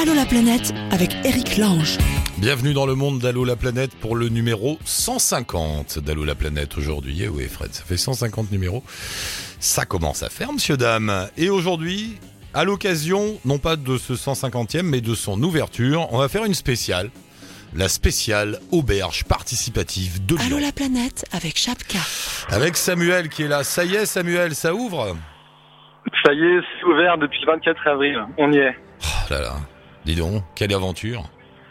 Allô la planète avec Eric Lange. Bienvenue dans le monde d'Allo la planète pour le numéro 150 d'Allo la planète aujourd'hui. Eh oui Fred, ça fait 150 numéros. Ça commence à faire monsieur dame. Et aujourd'hui, à l'occasion non pas de ce 150e mais de son ouverture, on va faire une spéciale. La spéciale auberge participative de Allô la planète avec Chapka. Avec Samuel qui est là. Ça y est Samuel, ça ouvre? Ça y est, c'est ouvert depuis le 24 avril. On y est. Oh là là, dis donc, quelle aventure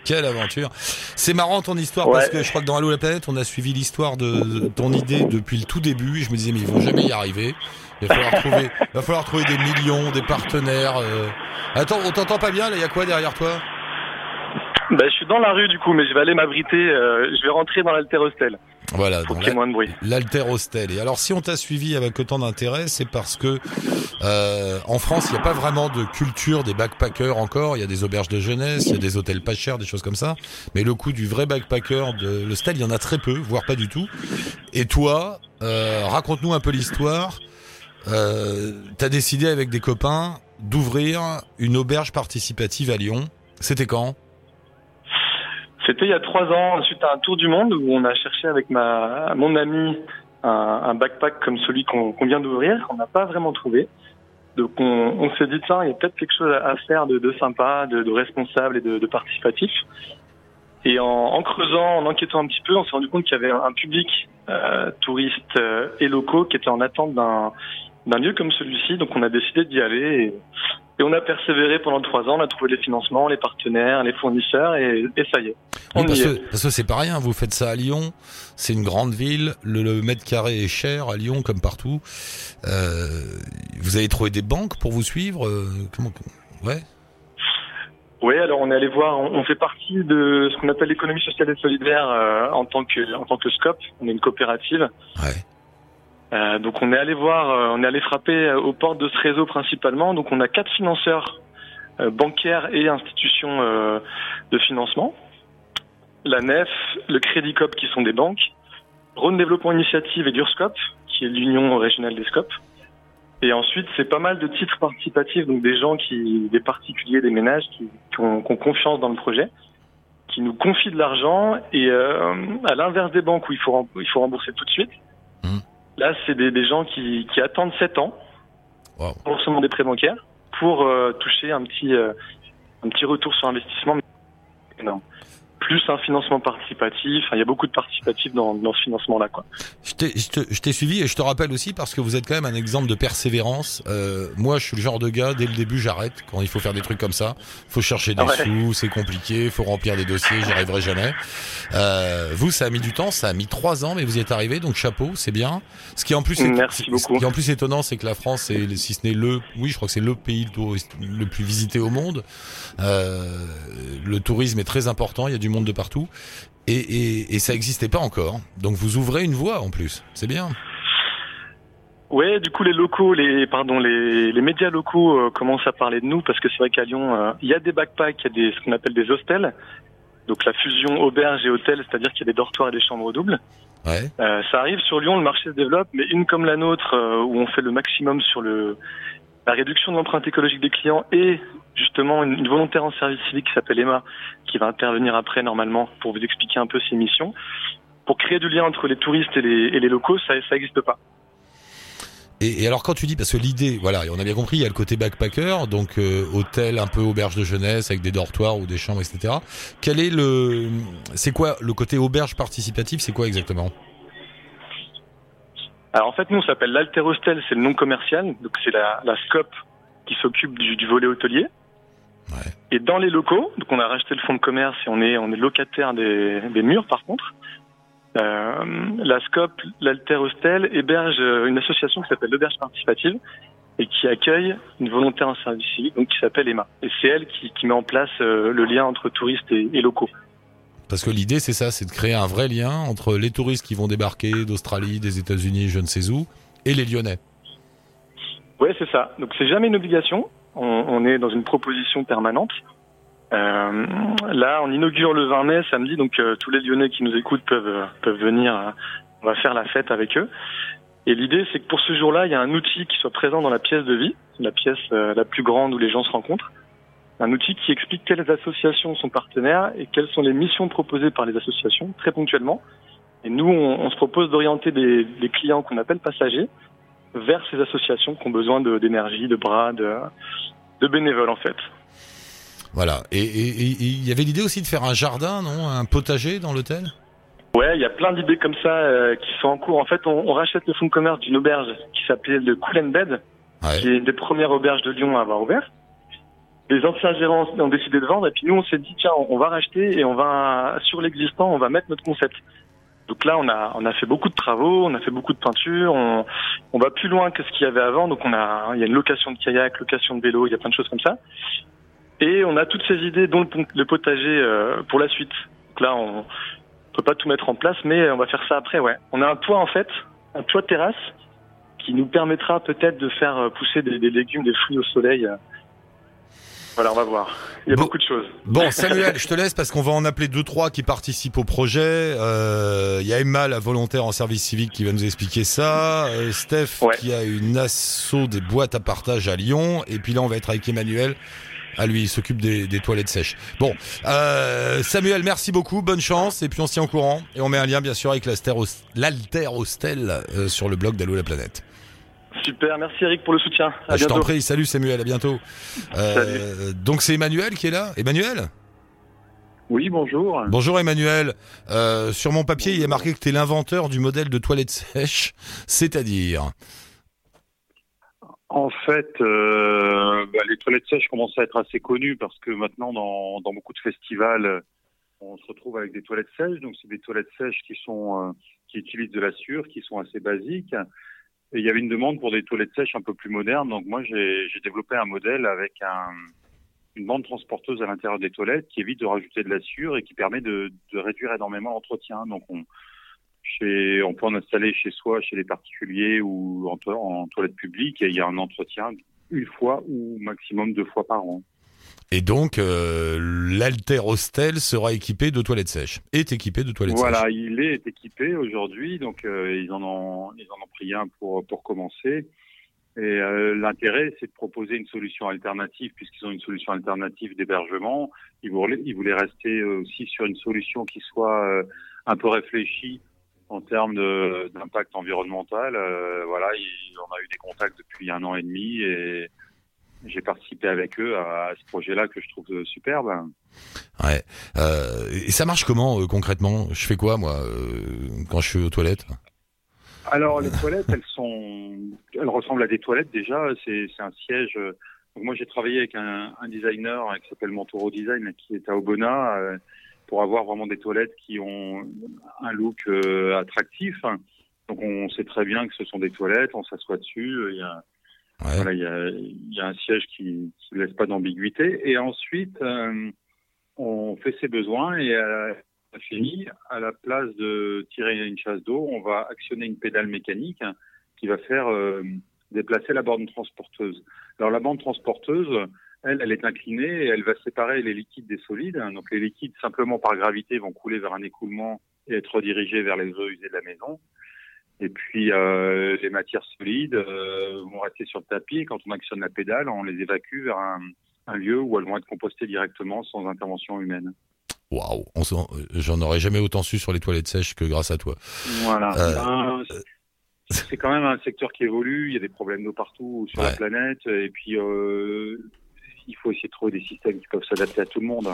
quelle aventure C'est marrant ton histoire Ouais. parce que je crois que dans Allo la planète, on a suivi l'histoire de, de ton idée depuis le tout début. Et je me disais mais ils vont jamais y arriver. Il va falloir trouver, il va falloir trouver des millions, des partenaires. euh. Attends, on t'entend pas bien là Il y a quoi derrière toi? Ben, je suis dans la rue du coup, mais je vais aller m'abriter. euh, je vais rentrer dans l'altérostel Voilà, l'Alter Hostel. Et alors si on t'a suivi avec autant d'intérêt, c'est parce que euh, en France, il n'y a pas vraiment de culture des backpackers encore. Il y a des auberges de jeunesse, il y a des hôtels pas chers, des choses comme ça. Mais le coup du vrai backpacker, de l'hostel, il y en a très peu, voire pas du tout. Et toi, euh, raconte-nous un peu l'histoire. Euh, T'as décidé avec des copains d'ouvrir une auberge participative à Lyon. C'était quand? C'était il y a trois ans, suite à un tour du monde où on a cherché avec ma mon ami un, backpack comme celui qu'on vient d'ouvrir. On n'a pas vraiment trouvé. Donc on, s'est dit tiens, il y a peut-être quelque chose à faire de, sympa, de, responsable et de, participatif. Et en, creusant, en enquêtant un petit peu, on s'est rendu compte qu'il y avait un, public euh, touristes euh, et locaux qui était en attente d'un d'un lieu comme celui-ci. Donc on a décidé d'y aller et, et on a persévéré pendant trois ans. On a trouvé les financements, les partenaires, les fournisseurs et, et ça y est. Oui, parce y que, est. parce que c'est pas rien, vous faites ça à Lyon, c'est une grande ville, le, le mètre carré est cher à Lyon comme partout. Euh, vous avez trouvé des banques pour vous suivre euh, comment Ouais. Oui, alors on est allé voir. On, on fait partie de ce qu'on appelle l'économie sociale et solidaire euh, en tant que en tant que SCOP. On est une coopérative. Ouais. Euh, donc on est allé voir, euh, on est allé frapper euh, aux portes de ce réseau principalement. Donc on a quatre financeurs bancaires et institutions de financement. La NEF, le Crédit Coop qui sont des banques, Rhône Développement Initiative et Durscope qui est l'union régionale des SCOP. Et ensuite c'est pas mal de titres participatifs, donc des gens qui, des particuliers, des ménages qui, qui ont, qui ont confiance dans le projet, qui nous confient de l'argent et euh, à l'inverse des banques où il faut il faut rembourser tout de suite. Mhm. Là, c'est des, des gens qui, qui attendent 7 ans Wow. pour remboursement des prêts bancaires pour euh, toucher un petit, euh, un petit retour sur investissement. énorme. Plus un financement participatif. Enfin, il y a beaucoup de participatifs dans, dans ce financement-là. quoi. Je t'ai- suivi et je te rappelle aussi parce que vous êtes quand même un exemple de persévérance. Euh, moi, je suis le genre de gars, dès le début, j'arrête quand il faut faire des trucs comme ça. faut chercher des Ouais. sous, c'est compliqué, faut remplir des dossiers, j'y arriverai jamais. Euh, vous, ça a mis du temps, ça a mis trois ans, mais vous y êtes arrivé, donc chapeau, c'est bien. Ce qui en plus, est, Merci ce beaucoup. qui est en plus étonnant, c'est que la France est, si ce n'est le, oui, je crois que c'est le pays le plus visité au monde. Euh, le tourisme est très important, il y a du monde de partout. Et, et, et ça n'existait pas encore. Donc vous ouvrez une voie en plus. C'est bien. Ouais, du coup, les locaux, les pardon, les, les médias locaux euh, commencent à parler de nous parce que c'est vrai qu'à Lyon, euh, il y a des backpacks, il y a des ce qu'on appelle des hostels. Donc la fusion auberge et hôtel, c'est-à-dire qu'il y a des dortoirs et des chambres doubles. Ouais. Euh, ça arrive sur Lyon, le marché se développe, mais une comme la nôtre, euh, où on fait le maximum sur le la réduction de l'empreinte écologique des clients et justement une, volontaire en service civique qui s'appelle Emma, qui va intervenir après normalement pour vous expliquer un peu ses missions. Pour créer du lien entre les touristes et les, locaux, ça n'existe pas. Et, alors quand tu dis, parce que l'idée, voilà, on a bien compris, il y a le côté backpacker, donc euh, hôtel un peu auberge de jeunesse avec des dortoirs ou des chambres, etc. Quel est le, c'est quoi le côté auberge participatif C'est quoi exactement? Alors en fait, nous, on s'appelle l'Alterostel, c'est le nom commercial, donc c'est la, la SCOP qui s'occupe du, du volet hôtelier. Ouais. Et dans les locaux, donc on a racheté le fonds de commerce et on est, on est locataire des, des murs par contre. Euh, la SCOP, l'Alterostel, héberge euh, une association qui s'appelle l'Auberge Participative et qui accueille une volontaire en service civique donc qui s'appelle Emma. Et c'est elle qui, qui met en place euh, le lien entre touristes et, et locaux. Parce que l'idée, c'est ça, c'est de créer un vrai lien entre les touristes qui vont débarquer d'Australie, des États-Unis, je ne sais où, et les Lyonnais. Ouais, c'est ça. Donc c'est jamais une obligation. On, est dans une proposition permanente. Euh, là, on inaugure le 20 mai, samedi, donc euh, tous les Lyonnais qui nous écoutent peuvent peuvent venir. euh, on va faire la fête avec eux. Et l'idée, c'est que pour ce jour-là, il y a un outil qui soit présent dans la pièce de vie, la pièce la plus grande où les gens se rencontrent. Un outil qui explique quelles associations sont partenaires et quelles sont les missions proposées par les associations, très ponctuellement. Et nous, on, on se propose d'orienter des, des clients qu'on appelle passagers vers ces associations qui ont besoin d'énergie, de, bras, de, de bénévoles en fait. Voilà. Et il y avait l'idée aussi de faire un jardin, non? Un potager dans l'hôtel? Ouais, il y a plein d'idées comme ça euh, qui sont en cours. En fait, on, on rachète le fonds de commerce d'une auberge qui s'appelait le Cool and Bed, Ouais. qui est une des premières auberges de Lyon à avoir ouvert. Les anciens gérants ont décidé de vendre et puis nous on s'est dit tiens on va racheter et on va sur l'existant on va mettre notre concept. Donc là on a on a fait beaucoup de travaux, on a fait beaucoup de peinture, on, on va plus loin que ce qu'il y avait avant donc on a il y a une location de kayak, location de vélo, il y a plein de choses comme ça. Et on a toutes ces idées dont le, potager euh, pour la suite. Donc là on peut pas tout mettre en place mais on va faire ça après ouais. On a un toit en fait, un toit terrasse qui nous permettra peut-être de faire pousser des, des légumes, des fruits au soleil. euh. Voilà, on va voir. Il y a Bon. beaucoup de choses. Bon, Samuel, je te laisse parce qu'on va en appeler deux trois qui participent au projet. Euh, Il y a Emma, la volontaire en service civique, qui va nous expliquer ça. Euh, Steph, Ouais. qui a une asso des boîtes à partage à Lyon. Et puis là, on va être avec Emmanuel. Ah lui, il s'occupe des, des toilettes sèches. Bon, euh, Samuel, merci beaucoup, bonne chance. Et puis on se tient au courant. Et on met un lien, bien sûr, avec l'Alter Hostel euh, sur le blog d'Allo la planète. Super, merci Eric pour le soutien. À Ah, je t'en prie, salut Samuel, à bientôt. Euh, donc c'est Emmanuel qui est là? Emmanuel? Oui, bonjour. Bonjour Emmanuel. Euh, sur mon papier, il est marqué que tu es l'inventeur du modèle de toilette sèche, c'est-à-dire? En fait, euh, bah, les toilettes sèches commencent à être assez connues parce que maintenant, dans, dans beaucoup de festivals, on se retrouve avec des toilettes sèches. Donc, c'est des toilettes sèches qui sont qui utilisent de la sûre, qui sont assez basiques. Il y avait une demande pour des toilettes sèches un peu plus modernes. Donc, moi, j'ai développé un modèle avec un, une bande transporteuse à l'intérieur des toilettes qui évite de rajouter de la sûre et qui permet de, de réduire énormément l'entretien. Donc, on, chez, on peut en installer chez soi, chez les particuliers ou en, en toilette publique. Et il y a un entretien une fois ou maximum deux fois par an. Et donc, euh, l'Alter Hostel sera équipé de toilettes sèches. Est équipé de toilettes Voilà, sèches. il est équipé aujourd'hui, donc euh, ils en ont ils en ont pris un pour pour commencer. Et euh, l'intérêt, c'est de proposer une solution alternative, puisqu'ils ont une solution alternative d'hébergement. Ils voulaient ils voulaient rester euh, aussi sur une solution qui soit un peu réfléchie en termes d'impact environnemental. Voilà, il- on a eu des contacts depuis un an et demi et j'ai participé avec eux à, ce projet-là que je trouve superbe. Ouais. Euh, et ça marche comment euh, concrètement? Je fais quoi moi euh, quand je suis aux toilettes? Alors les toilettes, elles sont, elles ressemblent à des toilettes déjà. C'est un siège. Donc moi j'ai travaillé avec un, un designer qui s'appelle Montoro Design qui est à Obona pour avoir vraiment des toilettes qui ont un look attractif. Donc on sait très bien que ce sont des toilettes, on s'assoit dessus. Il y a, Voilà, il y a, y a un siège qui ne laisse pas d'ambiguïté. Et ensuite, euh, on fait ses besoins et à la fini, à la place de tirer une chasse d'eau, on va actionner une pédale mécanique qui va faire euh, déplacer la bande transporteuse. Alors la bande transporteuse, elle, elle est inclinée et elle va séparer les liquides des solides. Donc les liquides, simplement par gravité, vont couler vers un écoulement et être redirigés vers les eaux usées de la maison. Et puis euh, les matières solides euh, vont rester sur le tapis. Et quand on actionne la pédale, on les évacue vers un, un lieu où elles vont être compostées directement sans intervention humaine. Waouh, euh, j'en aurais jamais autant su sur les toilettes sèches que grâce à toi. Voilà. Euh, Ben, c'est- quand même un secteur qui évolue. Il y a des problèmes d'eau partout sur Ouais. la planète. Et puis, il faut essayer de trouver des systèmes qui peuvent s'adapter à tout le monde.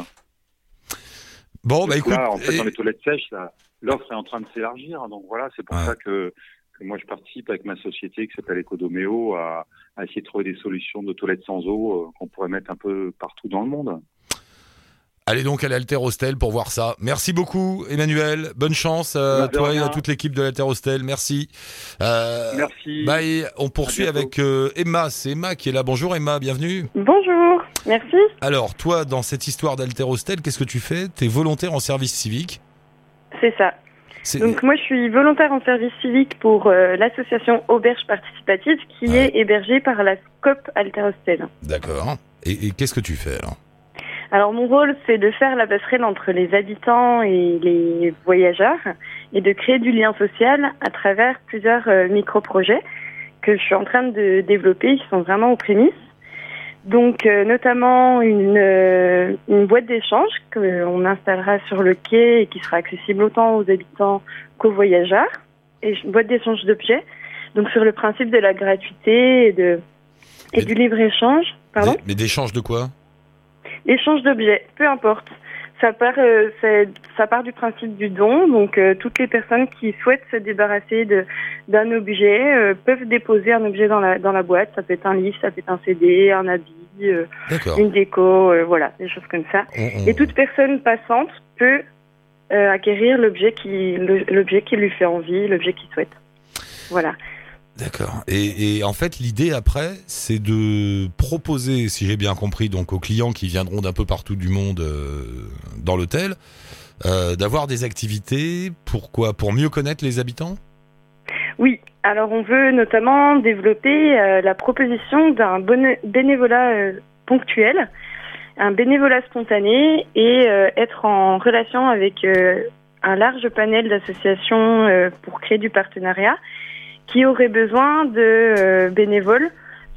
Bon, bah écoute, là, en fait, et- dans les toilettes sèches, là, l'offre est en train de s'élargir. Donc voilà, c'est pour Ouais. ça que, que moi, je participe avec ma société qui s'appelle Ecodoméo à, à essayer de trouver des solutions de toilettes sans eau euh, qu'on pourrait mettre un peu partout dans le monde. allez donc à l'Alter Hostel pour voir ça. Merci beaucoup, Emmanuel. Bonne chance euh, à Bah, de toi et à toute l'équipe de l'Alter Hostel. Merci. Euh, Merci. Bah, et on poursuit avec euh, Emma. C'est Emma qui est là. Bonjour Emma, bienvenue. Bonjour, merci. Alors, toi, dans cette histoire d'Alter Hostel, qu'est-ce que tu fais? T'es volontaire en service civique. C'est ça. Donc moi je suis volontaire en service civique pour euh, l'association Auberge Participative qui Ouais. est hébergée par la SCOP Alter Hostel. D'accord. Et, et qu'est-ce que tu fais alors? Alors mon rôle c'est de faire la passerelle entre les habitants et les voyageurs et de créer du lien social à travers plusieurs euh, micro-projets que je suis en train de développer qui sont vraiment aux prémices. Donc, euh, notamment une, euh, une boîte d'échange qu'on installera sur le quai et qui sera accessible autant aux habitants qu'aux voyageurs. Et une boîte d'échange d'objets. Donc, sur le principe de la gratuité et, de, et Mais- du libre-échange. Pardon Mais, mais d'échange de quoi? Échange d'objets, peu importe. Ça part, euh, ça part du principe du don. Donc, euh, toutes les personnes qui souhaitent se débarrasser d'un objet euh, peuvent déposer un objet dans la dans la boîte. Ça peut être un livre, ça peut être un CD, un habit, une déco, voilà, des choses comme ça. Et toute personne passante peut acquérir l'objet qui l'objet qui lui fait envie, l'objet qu'il souhaite. Voilà. D'accord. Et, en fait, l'idée après, c'est de proposer, si j'ai bien compris, donc aux clients qui viendront d'un peu partout du monde euh, dans l'hôtel, euh, d'avoir des activités. Pourquoi Pour mieux connaître les habitants? Oui, alors on veut notamment développer euh, la proposition d'un bonne- bénévolat ponctuel, un bénévolat spontané et être en relation avec un large panel d'associations pour créer du partenariat qui auraient besoin de euh, bénévoles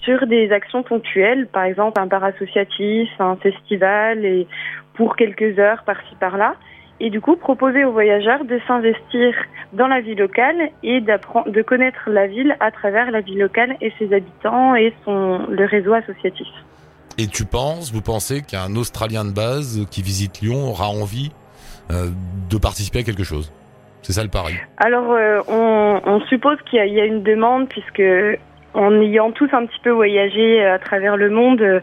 sur des actions ponctuelles, par exemple un bar associatif, un festival et pour quelques heures par-ci par-là. Et du coup, proposer aux voyageurs de s'investir dans la vie locale et de connaître la ville à travers la vie locale et ses habitants et son, le réseau associatif. Et tu penses, vous pensez qu'un Australien de base qui visite Lyon aura envie euh, de participer à quelque chose? C'est. Alors, euh, on, suppose qu'il y, a- une demande puisque en ayant tous un petit peu voyagé à travers le monde, euh,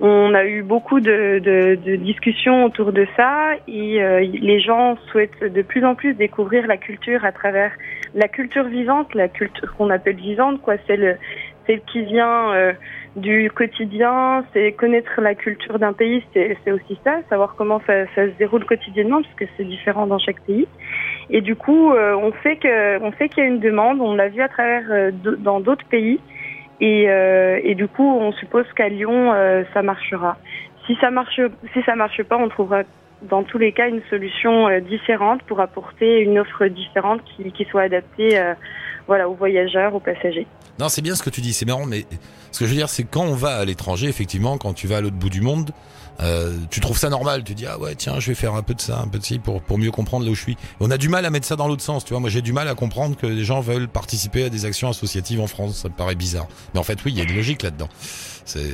on a eu beaucoup de, discussions autour de ça et euh, les gens souhaitent de plus en plus découvrir la culture à travers la culture vivante, la culture qu'on appelle vivante, quoi. Celle, celle qui vient euh, du quotidien, c'est connaître la culture d'un pays, c'est c'est aussi ça, savoir comment ça, ça se déroule quotidiennement parce que c'est différent dans chaque pays. Et du coup, euh, on sait que on sait qu'il y a une demande. On l'a vu à travers euh, dans d'autres pays. Et, euh, et du coup, on suppose qu'à Lyon, ça marchera. Si ça marche, si ça marche pas, on trouvera dans tous les cas une solution différente pour apporter une offre différente qui, qui soit adaptée, voilà, aux voyageurs, aux passagers. Non, c'est bien ce que tu dis, c'est marrant, mais ce que je veux dire, c'est quand on va à l'étranger, effectivement, quand tu vas à l'autre bout du monde, euh, tu trouves ça normal, tu dis ah ouais tiens je vais faire un peu de ça, un peu de ci pour pour mieux comprendre là où je suis. On a du mal à mettre ça dans l'autre sens, tu vois. Moi j'ai du mal à comprendre que les gens veulent participer à des actions associatives en France, ça me paraît bizarre. Mais en fait oui, il y a une logique là-dedans. C'est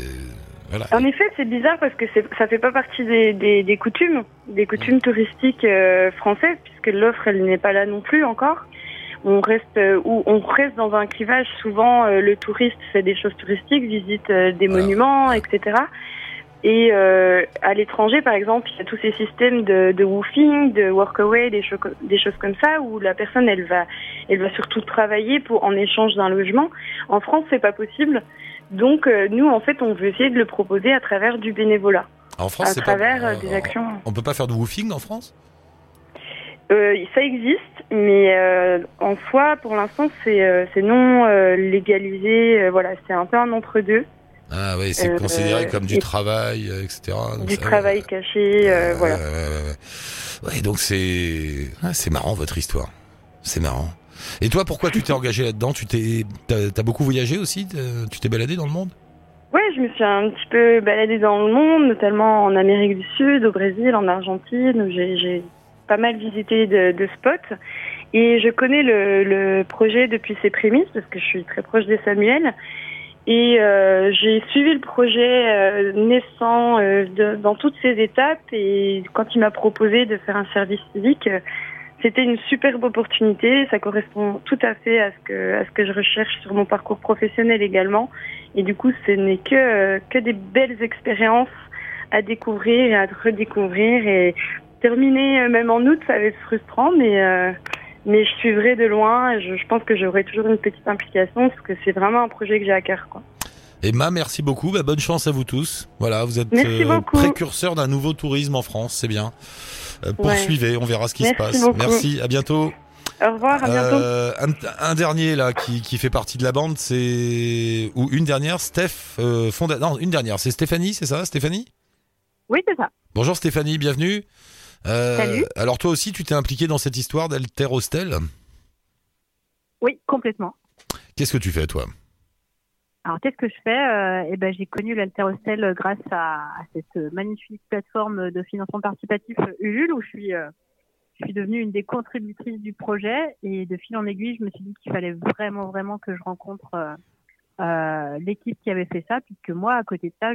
voilà. En effet, c'est bizarre parce que ça fait pas partie des, des, des coutumes, des coutumes touristiques euh, françaises, puisque l'offre elle n'est pas là non plus encore. On reste euh, ou on reste dans un clivage. Souvent, euh, le touriste fait des choses touristiques, visite euh, des Voilà. monuments, etc. Et euh, à l'étranger, par exemple, il y a tous ces systèmes de, de woofing, de workaway, des, cho- des choses comme ça, où la personne elle va, elle va surtout travailler pour en échange d'un logement. En France, c'est pas possible. Donc euh, nous, en fait, on veut essayer de le proposer à travers du bénévolat, En France, à travers pas, des actions. On peut pas faire de woofing en France? Euh, ça existe, mais euh, en soi, pour l'instant, c'est euh, non légalisé. voilà, c'est un peu un entre-deux. Ah oui, c'est considéré comme du et- travail, etc. Donc Du ça, travail caché, voilà. ouais, donc c'est ah, c'est marrant votre histoire. C'est marrant. Et toi, pourquoi tu t'es engagé là-dedans? Tu t'es t'as as beaucoup voyagé aussi? Tu t'es baladé dans le monde? Ouais, je me suis un petit peu baladée dans le monde, notamment en Amérique du Sud, au Brésil, en Argentine. j'ai pas mal visité de, spots. Et je connais le, projet depuis ses prémices, parce que je suis très proche des Samuel. Et euh, j'ai suivi le projet euh, naissant euh, dans toutes ses étapes. Et quand il m'a proposé de faire un service civique, c'était une superbe opportunité. Ça correspond tout à fait à ce que je recherche sur mon parcours professionnel également. Et du coup, ce n'est que que des belles expériences à découvrir et à redécouvrir. Et terminer euh, même en août, ça va être frustrant, mais euh, mais je suivrai de loin. Et je, je pense que j'aurai toujours une petite implication parce que c'est vraiment un projet que j'ai à cœur. Quoi. Emma, merci beaucoup. Bah, bonne chance à vous tous. Voilà, vous êtes beaucoup. précurseur d'un nouveau tourisme en France, c'est bien. Euh, poursuivez, on verra ce qui Merci se passe. beaucoup. Merci, à bientôt. Au revoir, à bientôt. Euh, un, un dernier là qui, qui fait partie de la bande, c'est ou une dernière, Steph euh, Fonda... Non, une dernière, c'est Stéphanie, c'est ça, Stéphanie? Oui, c'est ça. Bonjour Stéphanie, bienvenue. Euh, Salut. Alors toi aussi, tu t'es impliqué dans cette histoire d'Alter Hostel? Oui, complètement. Qu'est-ce que tu fais toi? Alors qu'est-ce que je fais? Euh, Eh ben j'ai connu l'Alterostel grâce à, à, cette magnifique plateforme de financement participatif Ulule où je suis euh, je suis devenue une des contributrices du projet et de fil en aiguille, je me suis dit qu'il fallait vraiment vraiment que je rencontre euh, euh l'équipe qui avait fait ça, puisque moi à côté de ça,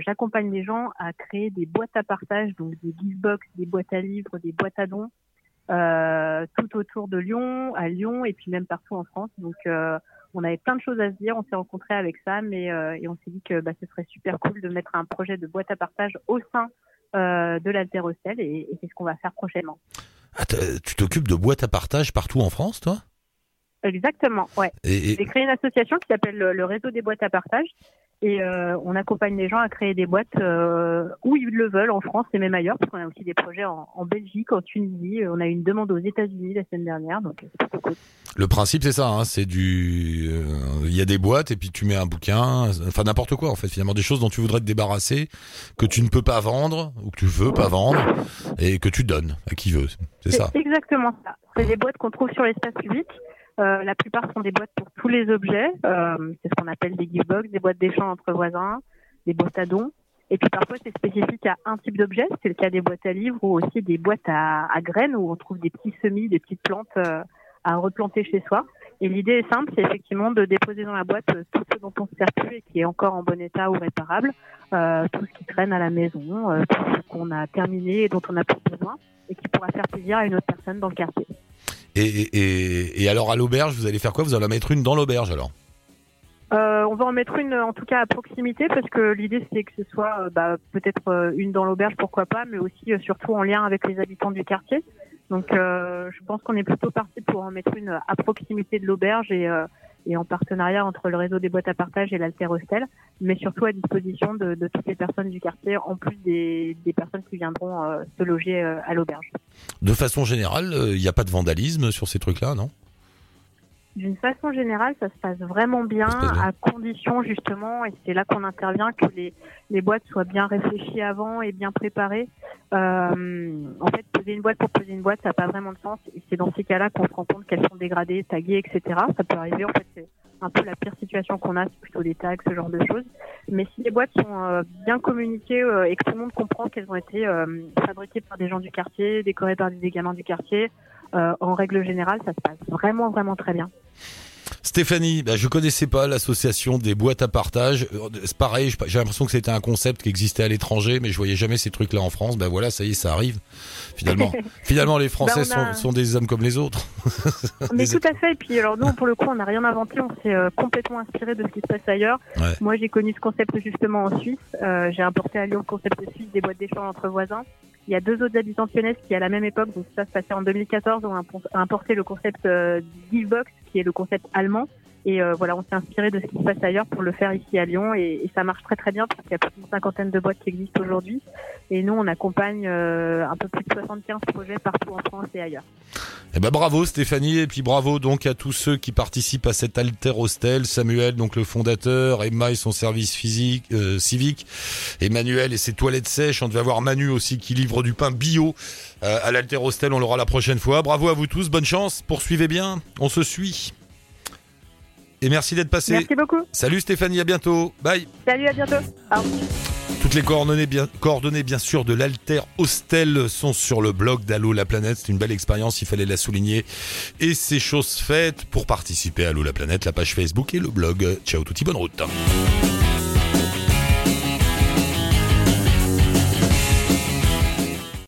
j'accompagne les gens à créer des boîtes à partage, donc des givebox, des boîtes à livres, des boîtes à dons, euh, tout autour de Lyon, à Lyon et puis même partout en France. Donc on avait plein de choses à se dire. On s'est rencontrés avec et, euh, et on s'est dit que bah, ce serait super cool de mettre un projet de boîte à partage au sein euh, de l'Alterocell et, et c'est ce qu'on va faire prochainement. Ah, tu t'occupes de boîtes à partage partout en France, toi? Exactement, ouais. J'ai créé une association qui s'appelle le Réseau des boîtes à partage et euh, on accompagne les gens à créer des boîtes euh, où ils le veulent, en France et même ailleurs, parce qu'on a aussi des projets en, en, Belgique, en Tunisie. On a eu une demande aux États-Unis la semaine dernière, donc c'est cool. Le principe, c'est ça. Hein, c'est du, euh, il y a des boîtes et puis tu mets un bouquin, enfin n'importe quoi en fait. Finalement, des choses dont tu voudrais te débarrasser, que tu ne peux pas vendre ou que tu veux pas vendre et que tu donnes à qui veut. C'est ça. Exactement ça. C'est des boîtes qu'on trouve sur l'espace public. Euh, la plupart sont des boîtes pour tous les objets. Euh, c'est ce qu'on appelle des giftbox, des boîtes d'échange entre voisins, des boîtes à dons. Et puis parfois c'est spécifique à un type d'objet. C'est le cas des boîtes à livres ou aussi des boîtes à, à graines où on trouve des petits semis, des petites plantes euh, à replanter chez soi. Et l'idée est simple, c'est effectivement de déposer dans la boîte euh, tout ce dont on se sert plus et qui est encore en bon état ou réparable, euh, tout ce qui traîne à la maison, euh, tout ce qu'on a terminé et dont on n'a plus besoin et qui pourra faire plaisir à une autre personne dans le quartier. Et, et, alors à l'auberge, vous allez faire quoi? Vous allez en mettre une dans l'auberge alors? Euh, on va en mettre une en tout cas à proximité parce que l'idée c'est que ce soit euh, bah, peut-être euh, une dans l'auberge pourquoi pas mais aussi surtout en lien avec les habitants du quartier. Donc je pense qu'on est plutôt parti pour en mettre une à proximité de l'auberge et et en partenariat entre le réseau des boîtes à partage et l'Alter Hostel, mais surtout à disposition de, de, toutes les personnes du quartier, en plus des, des personnes qui viendront euh, se loger euh, à l'auberge. De façon générale, il euh, n'y a pas de vandalisme sur ces trucs-là, non? D'une façon générale, ça se passe vraiment bien, à condition justement, et c'est là qu'on intervient, que les, les boîtes soient bien réfléchies avant et bien préparées. Euh, en fait, poser une boîte pour poser une boîte, ça n'a pas vraiment de sens. Et c'est dans ces cas-là qu'on se rend compte qu'elles sont dégradées, taguées, etc. Ça peut arriver. En fait, c'est un peu la pire situation qu'on a, c'est plutôt des tags, ce genre de choses. Mais si les boîtes sont euh, bien communiquées euh, et que tout le monde comprend qu'elles ont été fabriquées par des gens du quartier, décorées par des gamins du quartier, en règle générale, ça se passe vraiment, vraiment très bien. Stéphanie, bah, je connaissais pas l'association des boîtes à partage. Euh, c'est pareil, j'ai l'impression que c'était un concept qui existait à l'étranger, mais je voyais jamais ces trucs-là en France. Ben voilà, ça y est, ça arrive. Finalement, finalement, les Français bah, sont, des hommes comme les autres. mais tout à fait. Et puis, alors nous, pour le coup, on n'a rien inventé. On s'est euh, complètement inspiré de ce qui se passe ailleurs. Moi, j'ai connu ce concept justement en Suisse. j'ai importé à Lyon le concept suisse des boîtes d'échange entre voisins. Il y a deux autres habitants de qui, à la même époque, donc ça se passait en 2014, ont importé le concept euh, Givebox, qui est le concept allemand. Et euh, voilà, on s'est inspiré de ce qui se passe ailleurs pour le faire ici à Lyon et, et ça marche très très bien parce qu'il y a plus d'une cinquantaine de boîtes qui existent aujourd'hui. Et nous, on accompagne euh, un peu plus de 75 projets partout en France et ailleurs. Eh ben bravo Stéphanie et puis bravo donc à tous ceux qui participent à cet alter hostel. Samuel donc le fondateur, Emma et son service physique euh, civique, Emmanuel et ses toilettes sèches. On devait avoir Manu aussi qui livre du pain bio euh, à l'alter hostel. On l'aura la prochaine fois. Bravo à vous tous, bonne chance, poursuivez bien, on se suit. Et merci d'être passé. Merci beaucoup. Salut Stéphanie, à bientôt. Bye. Salut, à bientôt. Toutes les coordonnées bien, coordonnées bien sûr de l'Alter Hostel sont sur le blog d'Allo la planète. C'est une belle expérience, il fallait la souligner. Et c'est chose faite pour participer à Allo la planète, la page Facebook et le blog. Ciao touti, bonne route.